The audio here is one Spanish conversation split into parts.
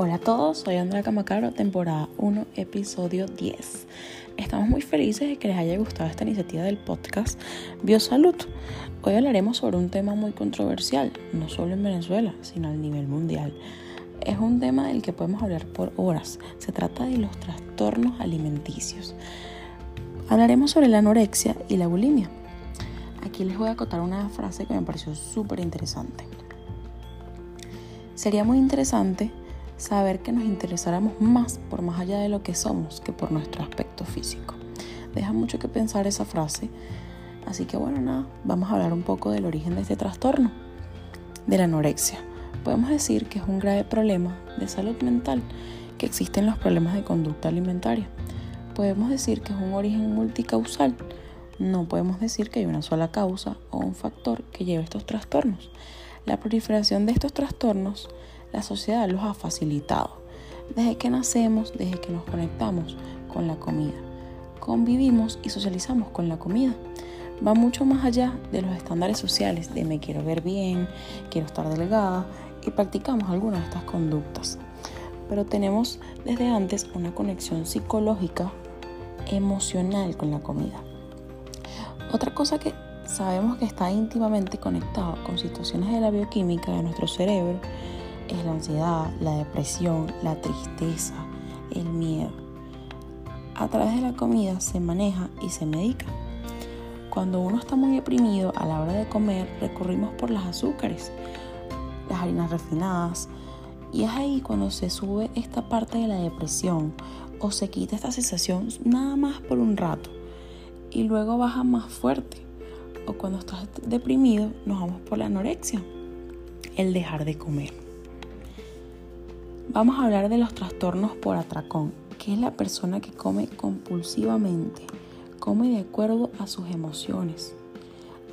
Hola a todos, soy Andrea Camacaro, temporada 1, episodio 10. Estamos muy felices de que les haya gustado esta iniciativa del podcast Biosalud. Hoy hablaremos sobre un tema muy controversial, no solo en Venezuela, sino a nivel mundial. Es un tema del que podemos hablar por horas. Se trata de los trastornos alimenticios. Hablaremos sobre la anorexia y la bulimia. Aquí les voy a acotar una frase que me pareció súper interesante. Sería muy interesante saber que nos interesáramos más por más allá de lo que somos que por nuestro aspecto físico. Deja mucho que pensar esa frase. Así que bueno, nada, vamos a hablar un poco del origen de este trastorno, de la anorexia. Podemos decir que es un grave problema de salud mental que existen los problemas de conducta alimentaria. Podemos decir que es un origen multicausal. No podemos decir que hay una sola causa o un factor que lleve estos trastornos. La proliferación de estos trastornos la sociedad los ha facilitado. Desde que nacemos, desde que nos conectamos con la comida, convivimos y socializamos con la comida. Va mucho más allá de los estándares sociales de me quiero ver bien, quiero estar delgada y practicamos algunas de estas conductas. Pero tenemos desde antes una conexión psicológica, emocional con la comida. Otra cosa que sabemos que está íntimamente conectado con situaciones de la bioquímica de nuestro cerebro es la ansiedad, la depresión, la tristeza, el miedo. A través de la comida se maneja y se medica. Cuando uno está muy deprimido a la hora de comer, recurrimos por las azúcares, las harinas refinadas, y es ahí cuando se sube esta parte de la depresión o se quita esta sensación nada más por un rato y luego baja más fuerte. O cuando estás deprimido nos vamos por la anorexia, el dejar de comer. Vamos a hablar de los trastornos por atracón, que es la persona que come compulsivamente, come de acuerdo a sus emociones,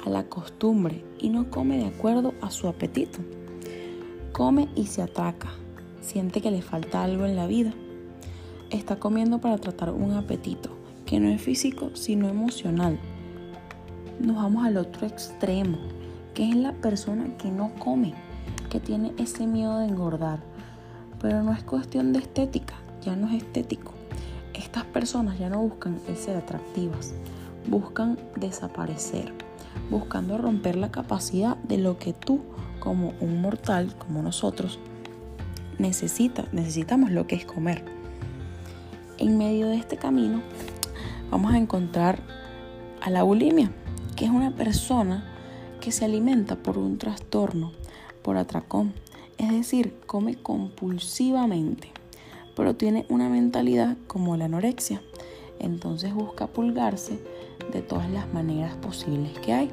a la costumbre y no come de acuerdo a su apetito. Come y se atraca, siente que le falta algo en la vida. Está comiendo para tratar un apetito, que no es físico sino emocional. Nos vamos al otro extremo, que es la persona que no come, que tiene ese miedo de engordar pero no es cuestión de estética, ya no es estético. Estas personas ya no buscan ser atractivas, buscan desaparecer, buscando romper la capacidad de lo que tú, como un mortal, como nosotros, necesita, necesitamos lo que es comer. En medio de este camino vamos a encontrar a la bulimia, que es una persona que se alimenta por un trastorno, por atracón, es decir, come compulsivamente, pero tiene una mentalidad como la anorexia. Entonces busca pulgarse de todas las maneras posibles que hay,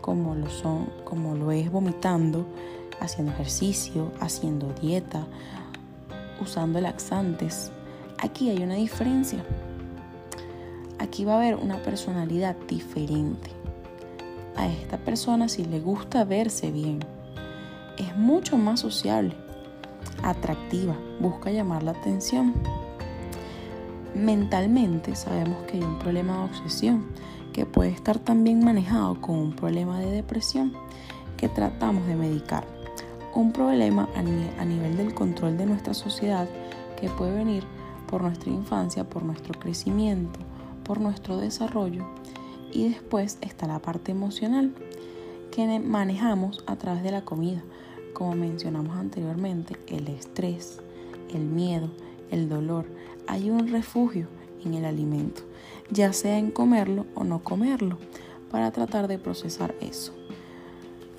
como lo son, como lo es vomitando, haciendo ejercicio, haciendo dieta, usando laxantes. Aquí hay una diferencia. Aquí va a haber una personalidad diferente. A esta persona si le gusta verse bien, es mucho más sociable, atractiva, busca llamar la atención. Mentalmente sabemos que hay un problema de obsesión que puede estar también manejado con un problema de depresión que tratamos de medicar. Un problema a, nivel del control de nuestra sociedad que puede venir por nuestra infancia, por nuestro crecimiento, por nuestro desarrollo. Y después está la parte emocional que manejamos a través de la comida como mencionamos anteriormente, el estrés, el miedo, el dolor, hay un refugio en el alimento, ya sea en comerlo o no comerlo, para tratar de procesar eso.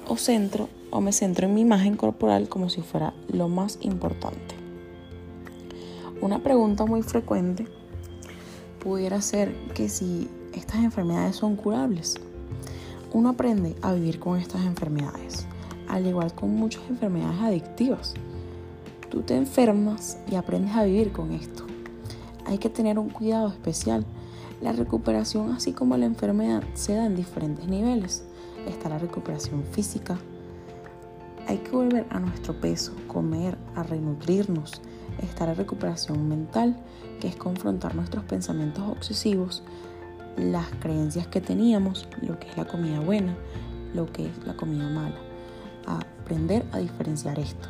O centro o me centro en mi imagen corporal como si fuera lo más importante. Una pregunta muy frecuente pudiera ser que si estas enfermedades son curables. Uno aprende a vivir con estas enfermedades al igual con muchas enfermedades adictivas. Tú te enfermas y aprendes a vivir con esto. Hay que tener un cuidado especial. La recuperación, así como la enfermedad, se da en diferentes niveles. Está la recuperación física. Hay que volver a nuestro peso, comer, a renutrirnos. Está la recuperación mental, que es confrontar nuestros pensamientos obsesivos, las creencias que teníamos, lo que es la comida buena, lo que es la comida mala aprender a diferenciar esto.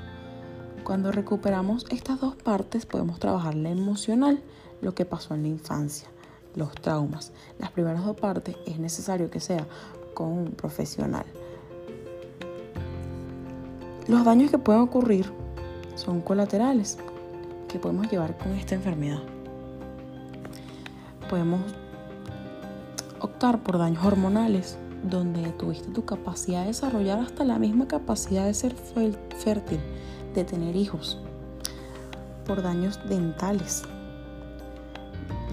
Cuando recuperamos estas dos partes podemos trabajar la emocional, lo que pasó en la infancia, los traumas. Las primeras dos partes es necesario que sea con un profesional. Los daños que pueden ocurrir son colaterales que podemos llevar con esta enfermedad. Podemos optar por daños hormonales, donde tuviste tu capacidad de desarrollar hasta la misma capacidad de ser fértil, de tener hijos, por daños dentales,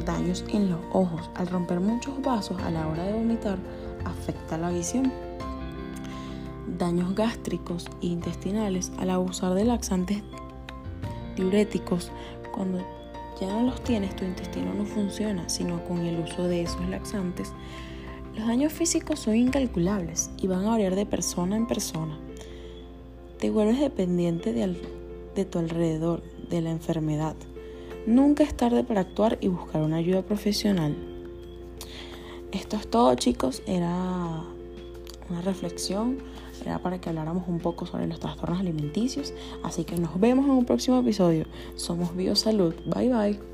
daños en los ojos. Al romper muchos vasos a la hora de vomitar, afecta la visión. Daños gástricos e intestinales al abusar de laxantes diuréticos. Cuando ya no los tienes, tu intestino no funciona, sino con el uso de esos laxantes. Los daños físicos son incalculables y van a variar de persona en persona. Te vuelves dependiente de, tu alrededor, de la enfermedad. Nunca es tarde para actuar y buscar una ayuda profesional. Esto es todo chicos, era una reflexión, era para que habláramos un poco sobre los trastornos alimenticios, así que nos vemos en un próximo episodio. Somos Biosalud, bye bye.